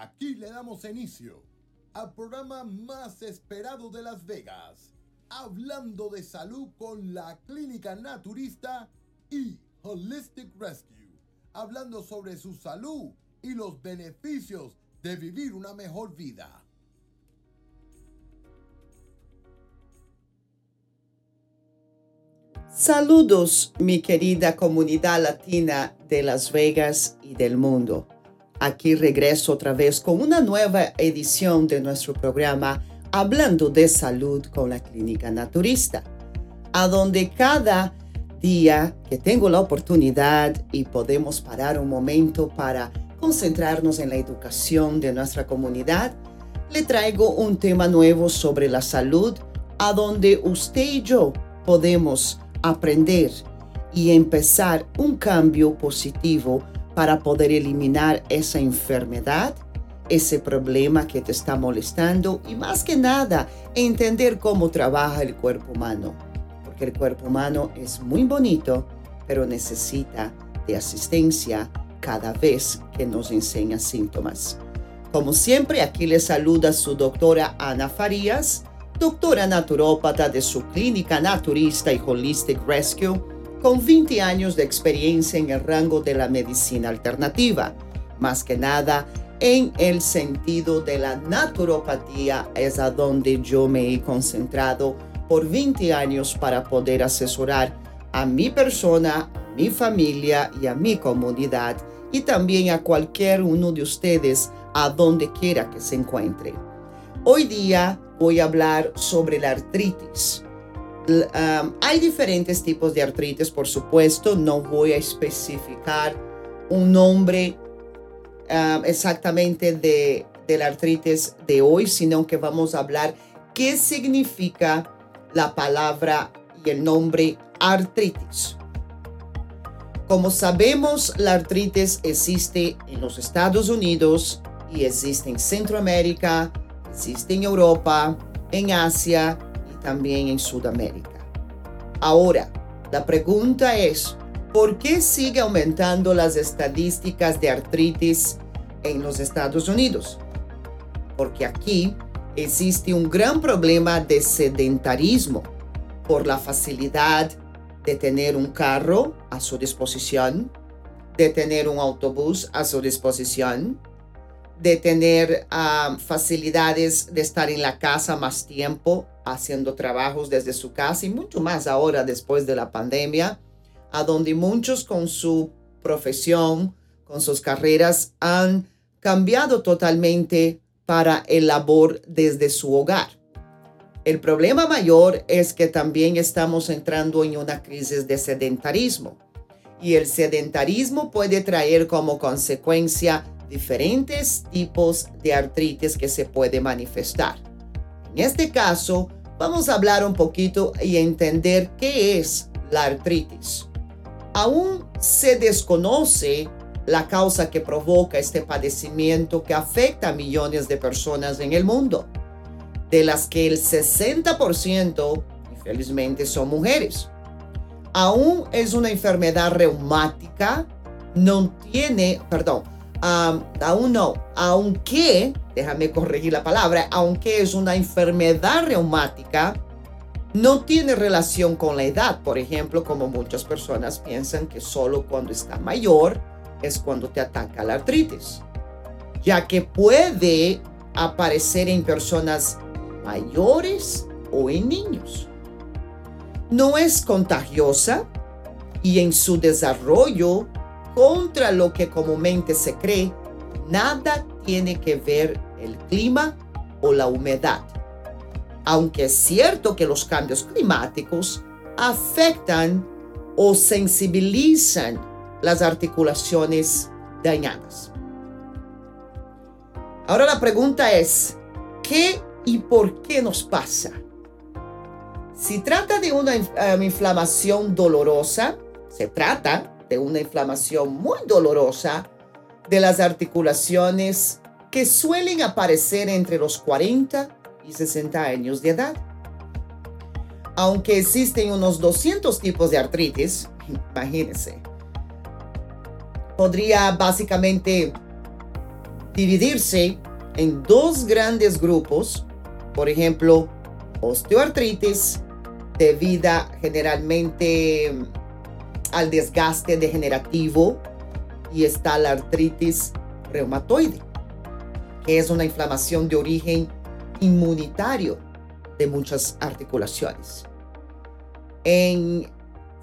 Aquí le damos inicio al programa más esperado de Las Vegas, hablando de salud con la clínica naturista y Holistic Rescue, hablando sobre su salud y los beneficios de vivir una mejor vida. Saludos, mi querida comunidad latina de Las Vegas y del mundo. Aquí regreso otra vez con una nueva edición de nuestro programa Hablando de Salud con la Clínica Naturista, a donde cada día que tengo la oportunidad y podemos parar un momento para concentrarnos en la educación de nuestra comunidad, le traigo un tema nuevo sobre la salud, a donde usted y yo podemos aprender y empezar un cambio positivo para poder eliminar esa enfermedad, ese problema que te está molestando y más que nada entender cómo trabaja el cuerpo humano. Porque el cuerpo humano es muy bonito, pero necesita de asistencia cada vez que nos enseña síntomas. Como siempre, aquí le saluda su doctora Ana Farías, doctora naturópata de su clínica naturista y Holistic Rescue con 20 años de experiencia en el rango de la medicina alternativa, más que nada en el sentido de la naturopatía, es a donde yo me he concentrado por 20 años para poder asesorar a mi persona, a mi familia y a mi comunidad y también a cualquier uno de ustedes a donde quiera que se encuentre. Hoy día voy a hablar sobre la artritis hay diferentes tipos de artritis, por supuesto. No voy a especificar un nombre exactamente de, de la artritis de hoy, sino que vamos a hablar qué significa la palabra y el nombre artritis. Como sabemos, la artritis existe en los Estados Unidos y existe en Centroamérica, existe en Europa, en Asia también en Sudamérica. Ahora, la pregunta es, ¿por qué sigue aumentando las estadísticas de artritis en los Estados Unidos? Porque aquí existe un gran problema de sedentarismo por la facilidad de tener un carro a su disposición, de tener un autobús a su disposición, de tener ah, facilidades de estar en la casa más tiempo haciendo trabajos desde su casa y mucho más ahora después de la pandemia, a donde muchos con su profesión, con sus carreras, han cambiado totalmente para el labor desde su hogar. El problema mayor es que también estamos entrando en una crisis de sedentarismo y el sedentarismo puede traer como consecuencia diferentes tipos de artritis que se puede manifestar. En este caso, vamos a hablar un poquito y entender qué es la artritis. Aún se desconoce la causa que provoca este padecimiento que afecta a millones de personas en el mundo, de las que el 60% infelizmente son mujeres. Aún es una enfermedad reumática, no tiene, perdón, aún no, aunque, déjame corregir la palabra, aunque es una enfermedad reumática, no tiene relación con la edad, por ejemplo, como muchas personas piensan que solo cuando está mayor es cuando te ataca la artritis, ya que puede aparecer en personas mayores o en niños. No es contagiosa y en su desarrollo contra lo que comúnmente se cree, nada tiene que ver el clima o la humedad. Aunque es cierto que los cambios climáticos afectan o sensibilizan las articulaciones dañadas. Ahora la pregunta es, ¿qué y por qué nos pasa? Si trata de una um, inflamación dolorosa, se trata una inflamación muy dolorosa de las articulaciones que suelen aparecer entre los 40 y 60 años de edad. Aunque existen unos 200 tipos de artritis, imagínense, podría básicamente dividirse en dos grandes grupos, por ejemplo, osteoartritis, debida generalmente al desgaste degenerativo, y está la artritis reumatoide, que es una inflamación de origen inmunitario de muchas articulaciones. En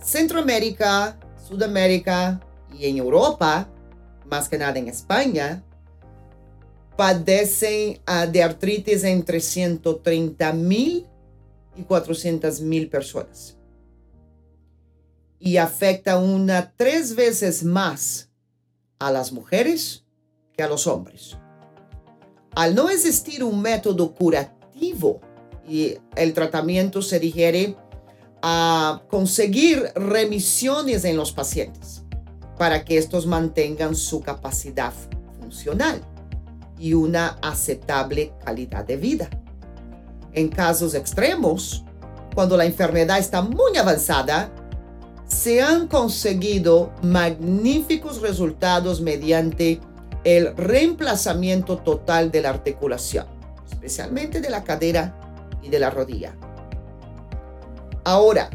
Centroamérica, Sudamérica y en Europa, más que nada en España, padecen ah, de artritis entre 130 mil y 400 mil personas. Y afecta una tres veces más a las mujeres que a los hombres. Al no existir un método curativo y el tratamiento se digiere a conseguir remisiones en los pacientes para que estos mantengan su capacidad funcional y una aceptable calidad de vida. En casos extremos, cuando la enfermedad está muy avanzada, se han conseguido magníficos resultados mediante el reemplazamiento total de la articulación, especialmente de la cadera y de la rodilla. Ahora,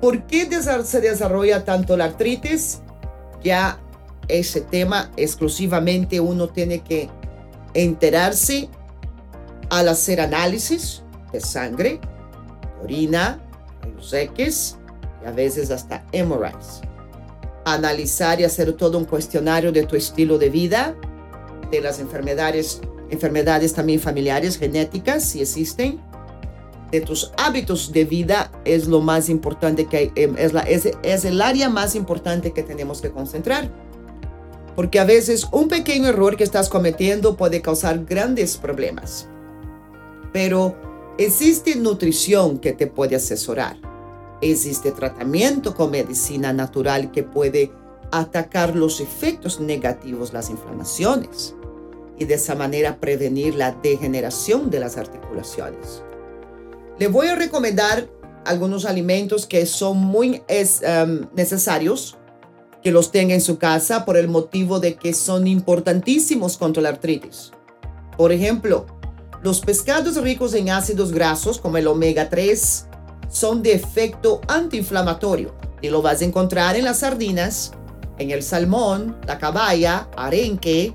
¿por qué se desarrolla tanto la artritis? Ya ese tema exclusivamente uno tiene que enterarse al hacer análisis de sangre, orina, rayos X y a veces hasta MRIs. Analizar y hacer todo un cuestionario de tu estilo de vida, de las enfermedades, enfermedades también familiares, genéticas, si existen, de tus hábitos de vida es lo más importante que em, es, la, es el área más importante que tenemos que concentrar. Porque a veces un pequeño error que estás cometiendo puede causar grandes problemas. Pero existe nutrición que te puede asesorar. Existe tratamiento con medicina natural que puede atacar los efectos negativos, las inflamaciones, y de esa manera prevenir la degeneración de las articulaciones. Le voy a recomendar algunos alimentos que son muy em, necesarios que los tenga en su casa por el motivo de que son importantísimos contra la artritis. Por ejemplo, los pescados ricos en ácidos grasos como el omega 3 son de efecto antiinflamatorio y lo vas a encontrar en las sardinas, en el salmón, la caballa, arenque,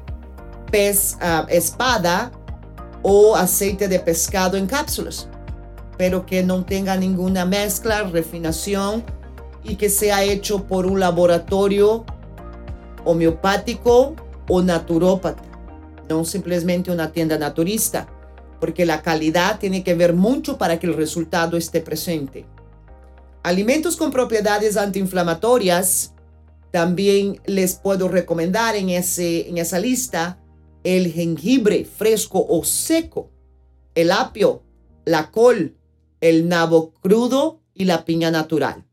pez ah, espada o aceite de pescado en cápsulas, pero que no tenga ninguna mezcla, refinación y que sea hecho por un laboratorio homeopático o naturópata, no simplemente una tienda naturista porque la calidad tiene que ver mucho para que el resultado esté presente. Alimentos con propiedades antiinflamatorias, también les puedo recomendar en, ese, en esa lista el jengibre fresco o seco, el apio, la col, el nabo crudo y la piña natural.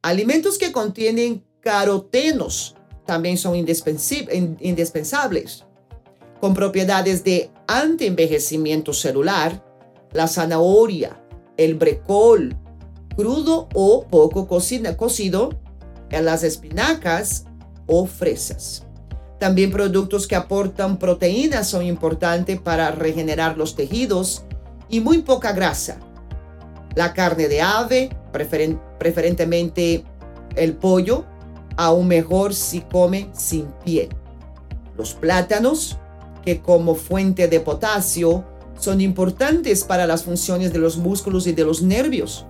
Alimentos que contienen carotenos también son indispensables con propiedades de antienvejecimiento celular, la zanahoria, el brecol, crudo o poco cocido, las espinacas o fresas. También productos que aportan proteínas son importantes para regenerar los tejidos y muy poca grasa. La carne de ave, preferentemente el pollo, aún mejor si come sin piel. Los plátanos, que como fuente de potasio son importantes para las funciones de los músculos y de los nervios.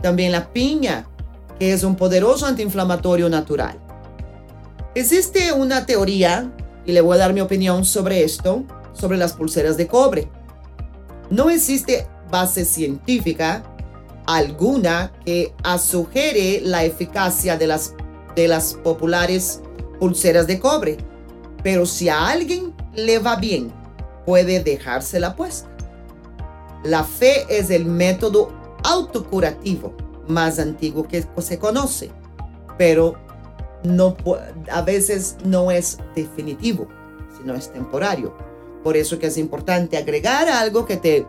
También la piña, que es un poderoso antiinflamatorio natural. Existe una teoría, y le voy a dar mi opinión sobre esto, sobre las pulseras de cobre. No existe base científica alguna que sugiere la eficacia de las, de las populares pulseras de cobre. Pero si a alguien le va bien, puede dejársela puesta. La fe es el método autocurativo más antiguo que se conoce, pero no, a veces no es definitivo, sino es temporario. Por eso que es importante agregar algo que te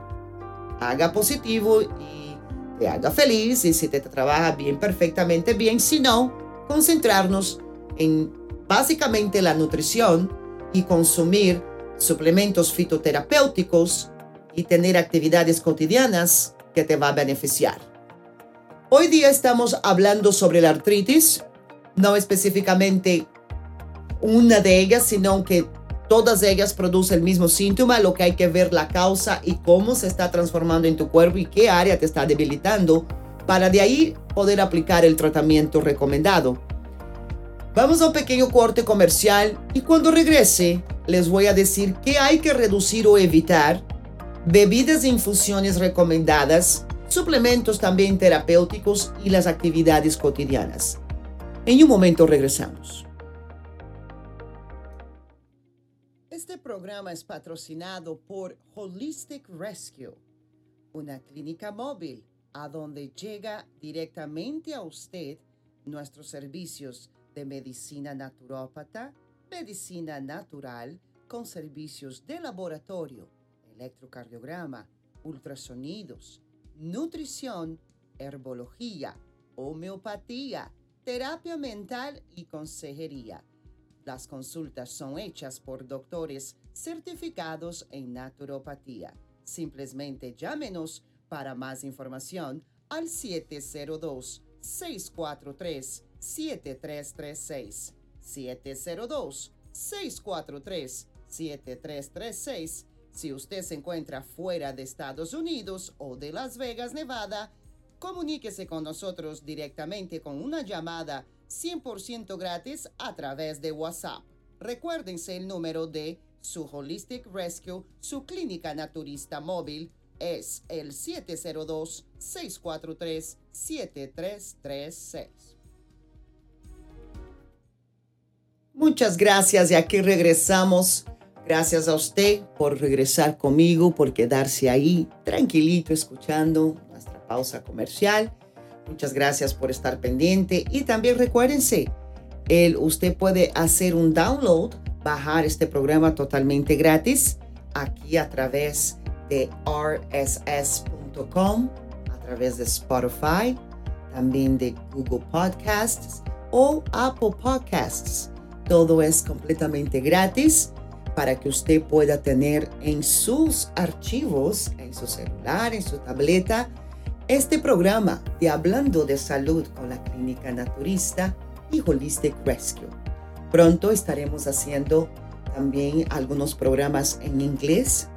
haga positivo y te haga feliz y si te trabaja bien, perfectamente bien, si no, concentrarnos en básicamente la nutrición y consumir suplementos fitoterapéuticos y tener actividades cotidianas que te va a beneficiar. Hoy día estamos hablando sobre la artritis, no específicamente una de ellas, sino que todas ellas producen el mismo síntoma, lo que hay que ver la causa y cómo se está transformando en tu cuerpo y qué área te está debilitando para de ahí poder aplicar el tratamiento recomendado. Vamos a un pequeño corte comercial y cuando regrese les voy a decir qué hay que reducir o evitar, bebidas e infusiones recomendadas, suplementos también terapéuticos y las actividades cotidianas. En un momento regresamos. Este programa es patrocinado por Holistic Rescue, una clínica móvil a donde llega directamente a usted nuestros servicios de medicina naturópata, medicina natural con servicios de laboratorio, electrocardiograma, ultrasonidos, nutrición, herbología, homeopatía, terapia mental y consejería. Las consultas son hechas por doctores certificados en naturopatía. Simplemente llámenos para más información al 702 643 7336 702-643-7336. Si usted se encuentra fuera de Estados Unidos o de Las Vegas, Nevada, comuníquese con nosotros directamente con una llamada 100% gratis a través de WhatsApp. Recuérdense el número de su Holistic Rescue, su clínica naturista móvil, es el 702-643-7336. Muchas gracias y aquí regresamos. Gracias a usted por regresar conmigo, por quedarse ahí tranquilito escuchando nuestra pausa comercial. Muchas gracias por estar pendiente y también recuérdense, el, usted puede hacer un download, bajar este programa totalmente gratis aquí a través de rss.com, a través de Spotify, también de Google Podcasts o Apple Podcasts. Todo es completamente gratis para que usted pueda tener en sus archivos, en su celular, en su tableta, este programa de Hablando de Salud con la Clínica Naturista y Holistic Rescue. Pronto estaremos haciendo también algunos programas en inglés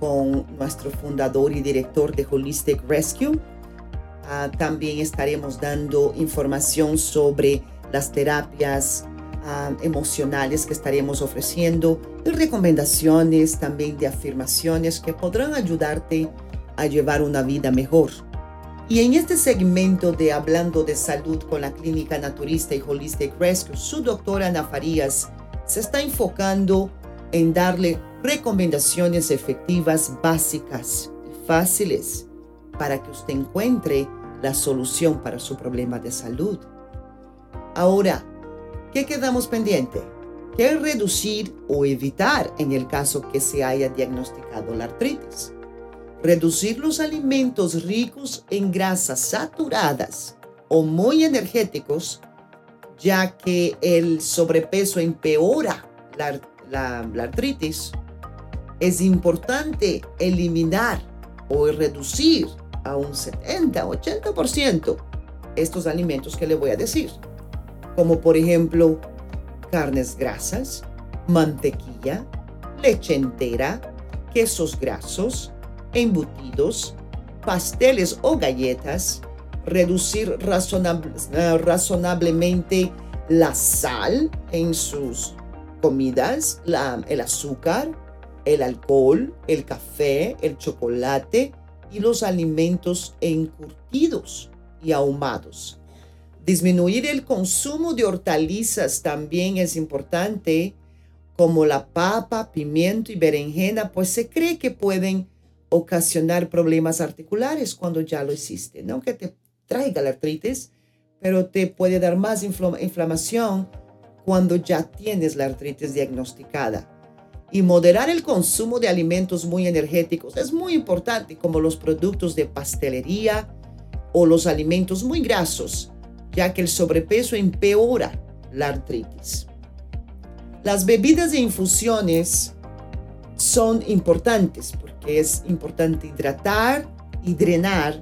con nuestro fundador y director de Holistic Rescue. Ah, también estaremos dando información sobre las terapias emocionales que estaremos ofreciendo y recomendaciones también de afirmaciones que podrán ayudarte a llevar una vida mejor. Y en este segmento de Hablando de Salud con la Clínica Naturista y Holistic Rescue, su doctora Ana Farías se está enfocando en darle recomendaciones efectivas, básicas y fáciles para que usted encuentre la solución para su problema de salud. Ahora, ¿Qué quedamos pendiente? ¿Qué reducir o evitar en el caso que se haya diagnosticado la artritis? Reducir los alimentos ricos en grasas saturadas o muy energéticos, ya que el sobrepeso empeora la, la artritis. Es importante eliminar o reducir a un 70-80% estos alimentos que le voy a decir como por ejemplo carnes grasas, mantequilla, leche entera, quesos grasos, embutidos, pasteles o galletas, reducir eh, razonablemente la sal en sus comidas, el azúcar, el alcohol, el café, el chocolate y los alimentos encurtidos y ahumados. Disminuir el consumo de hortalizas también es importante, como la papa, pimiento y berenjena, pues se cree que pueden ocasionar problemas articulares cuando ya lo existe, no que te traiga la artritis, pero te puede dar más inflamación cuando ya tienes la artritis diagnosticada. Y moderar el consumo de alimentos muy energéticos es muy importante, como los productos de pastelería o los alimentos muy grasos ya que el sobrepeso empeora la artritis. Las bebidas e infusiones son importantes porque es importante hidratar y drenar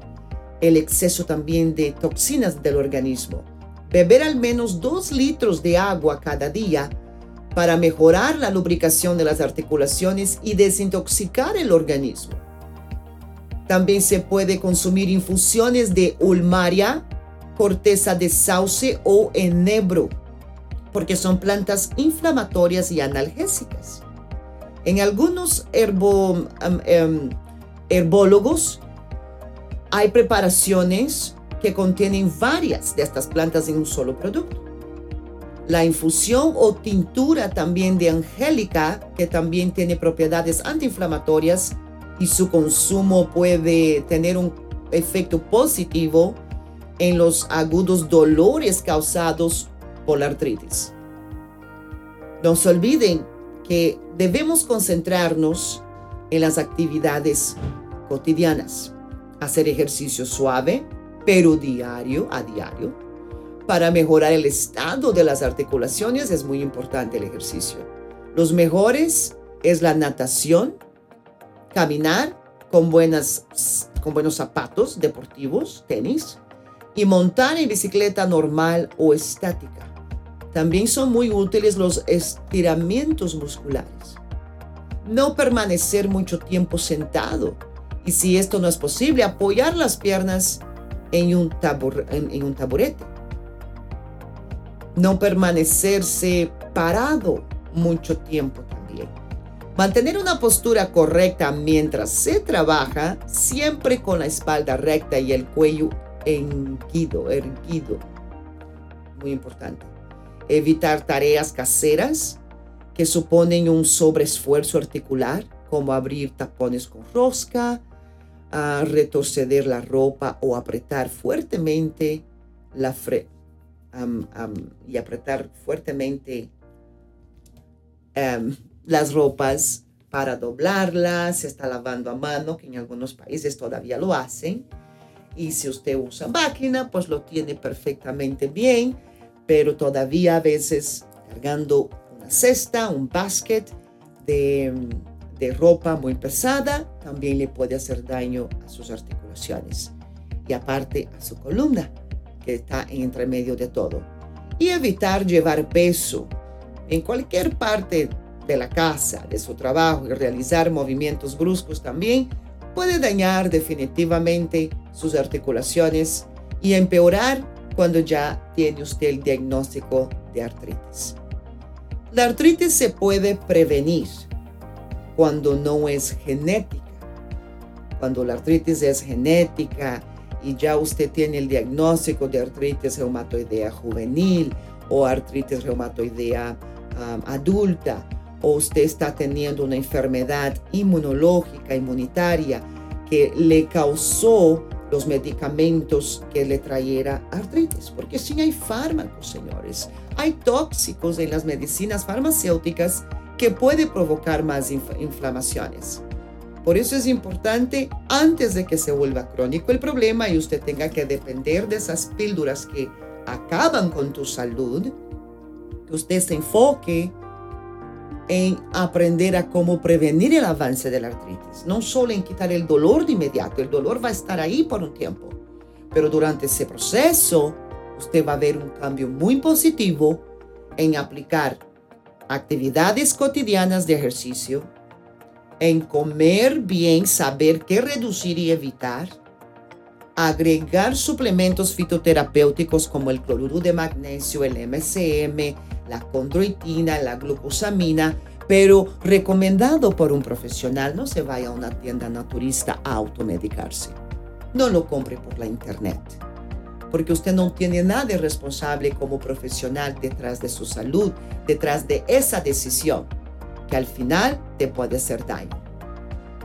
el exceso también de toxinas del organismo. Beber al menos 2 litros de agua cada día para mejorar la lubricación de las articulaciones y desintoxicar el organismo. También se puede consumir infusiones de ulmaria, corteza de sauce o enebro, porque son plantas inflamatorias y analgésicas. En algunos herbo, em, herbólogos hay preparaciones que contienen varias de estas plantas en un solo producto. La infusión o tintura también de angélica, que también tiene propiedades antiinflamatorias y su consumo puede tener un efecto positivo en los agudos dolores causados por la artritis. No se olviden que debemos concentrarnos en las actividades cotidianas. Hacer ejercicio suave, pero diario a diario. Para mejorar el estado de las articulaciones es muy importante el ejercicio. Los mejores es la natación, caminar con, buenas, con buenos zapatos deportivos, tenis, y montar en bicicleta normal o estática. También son muy útiles los estiramientos musculares. No permanecer mucho tiempo sentado y si esto no es posible, apoyar las piernas en un, taburete. No permanecerse parado mucho tiempo también. Mantener una postura correcta mientras se trabaja, siempre con la espalda recta y el cuello erguido, erguido. Muy importante evitar tareas caseras que suponen un sobreesfuerzo articular, como abrir tapones con rosca, retroceder la ropa o apretar fuertemente y apretar fuertemente las ropas para doblarlas, se está lavando a mano, que en algunos países todavía lo hacen. Y si usted usa máquina, pues lo tiene perfectamente bien pero todavía a veces cargando una cesta, un basket de, de ropa muy pesada, también le puede hacer daño a sus articulaciones y aparte a su columna, que está entre medio de todo. Y evitar llevar peso en cualquier parte de la casa, de su trabajo y realizar movimientos bruscos también puede dañar definitivamente sus articulaciones y empeorar cuando ya tiene usted el diagnóstico de artritis. La artritis se puede prevenir cuando no es genética. Cuando la artritis es genética y ya usted tiene el diagnóstico de artritis reumatoidea juvenil o artritis reumatoidea um, adulta, o usted está teniendo una enfermedad inmunológica, inmunitaria, que le causó los medicamentos que le trayera artritis, porque si hay fármacos, señores, hay tóxicos en las medicinas farmacéuticas que puede provocar más inflamaciones. Por eso es importante, antes de que se vuelva crónico el problema y usted tenga que depender de esas píldoras que acaban con tu salud, que usted se enfoque en aprender a cómo prevenir el avance de la artritis, no solo en quitar el dolor de inmediato, el dolor va a estar ahí por un tiempo, pero durante ese proceso usted va a ver un cambio muy positivo en aplicar actividades cotidianas de ejercicio, en comer bien, saber qué reducir y evitar, agregar suplementos fitoterapéuticos como el cloruro de magnesio, el MCM, la condroitina, la glucosamina, pero recomendado por un profesional. No se vaya a una tienda naturista a automedicarse. No lo compre por la internet, porque usted no tiene nada responsable como profesional detrás de su salud, detrás de esa decisión, que al final te puede hacer daño.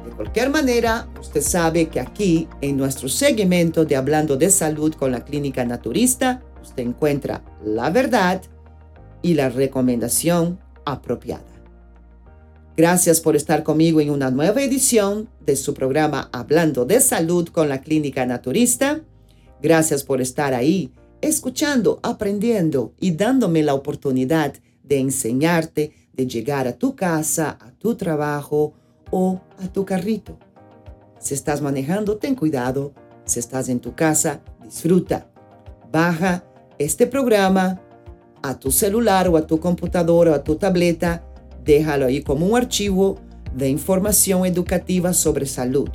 De cualquier manera, usted sabe que aquí, en nuestro segmento de Hablando de Salud con la Clínica Naturista, usted encuentra la verdad y la recomendación apropiada. Gracias por estar conmigo en una nueva edición de su programa Hablando de Salud con la Clínica Naturista. Gracias por estar ahí, escuchando, aprendiendo y dándome la oportunidad de enseñarte, de llegar a tu casa, a tu trabajo o a tu carrito. Si estás manejando, ten cuidado. Si estás en tu casa, disfruta. Baja este programa a tu celular o a tu computadora o a tu tableta. Déjalo ahí como un archivo de información educativa sobre salud.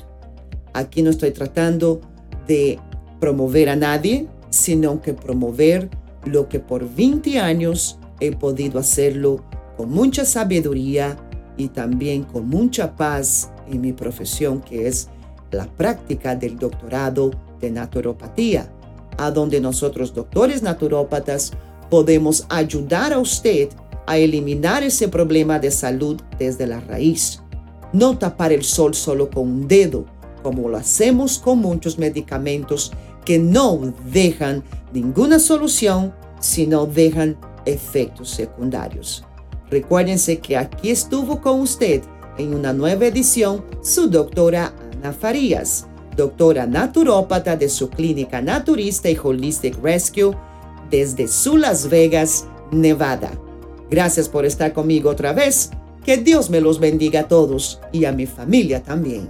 Aquí no estoy tratando de promover a nadie, sino que promover lo que por 20 años he podido hacerlo con mucha sabiduría y también con mucha paz en mi profesión, que es la práctica del doctorado de naturopatía, a donde nosotros doctores naturópatas podemos ayudar a usted a eliminar ese problema de salud desde la raíz. No tapar el sol solo con un dedo, como lo hacemos con muchos medicamentos que no dejan ninguna solución, sino dejan efectos secundarios. Recuérdense que aquí estuvo con usted en una nueva edición su doctora Ana Farías, doctora naturópata de su clínica naturista y Holistic Rescue desde su Las Vegas, Nevada. Gracias por estar conmigo otra vez. Que Dios me los bendiga a todos y a mi familia también.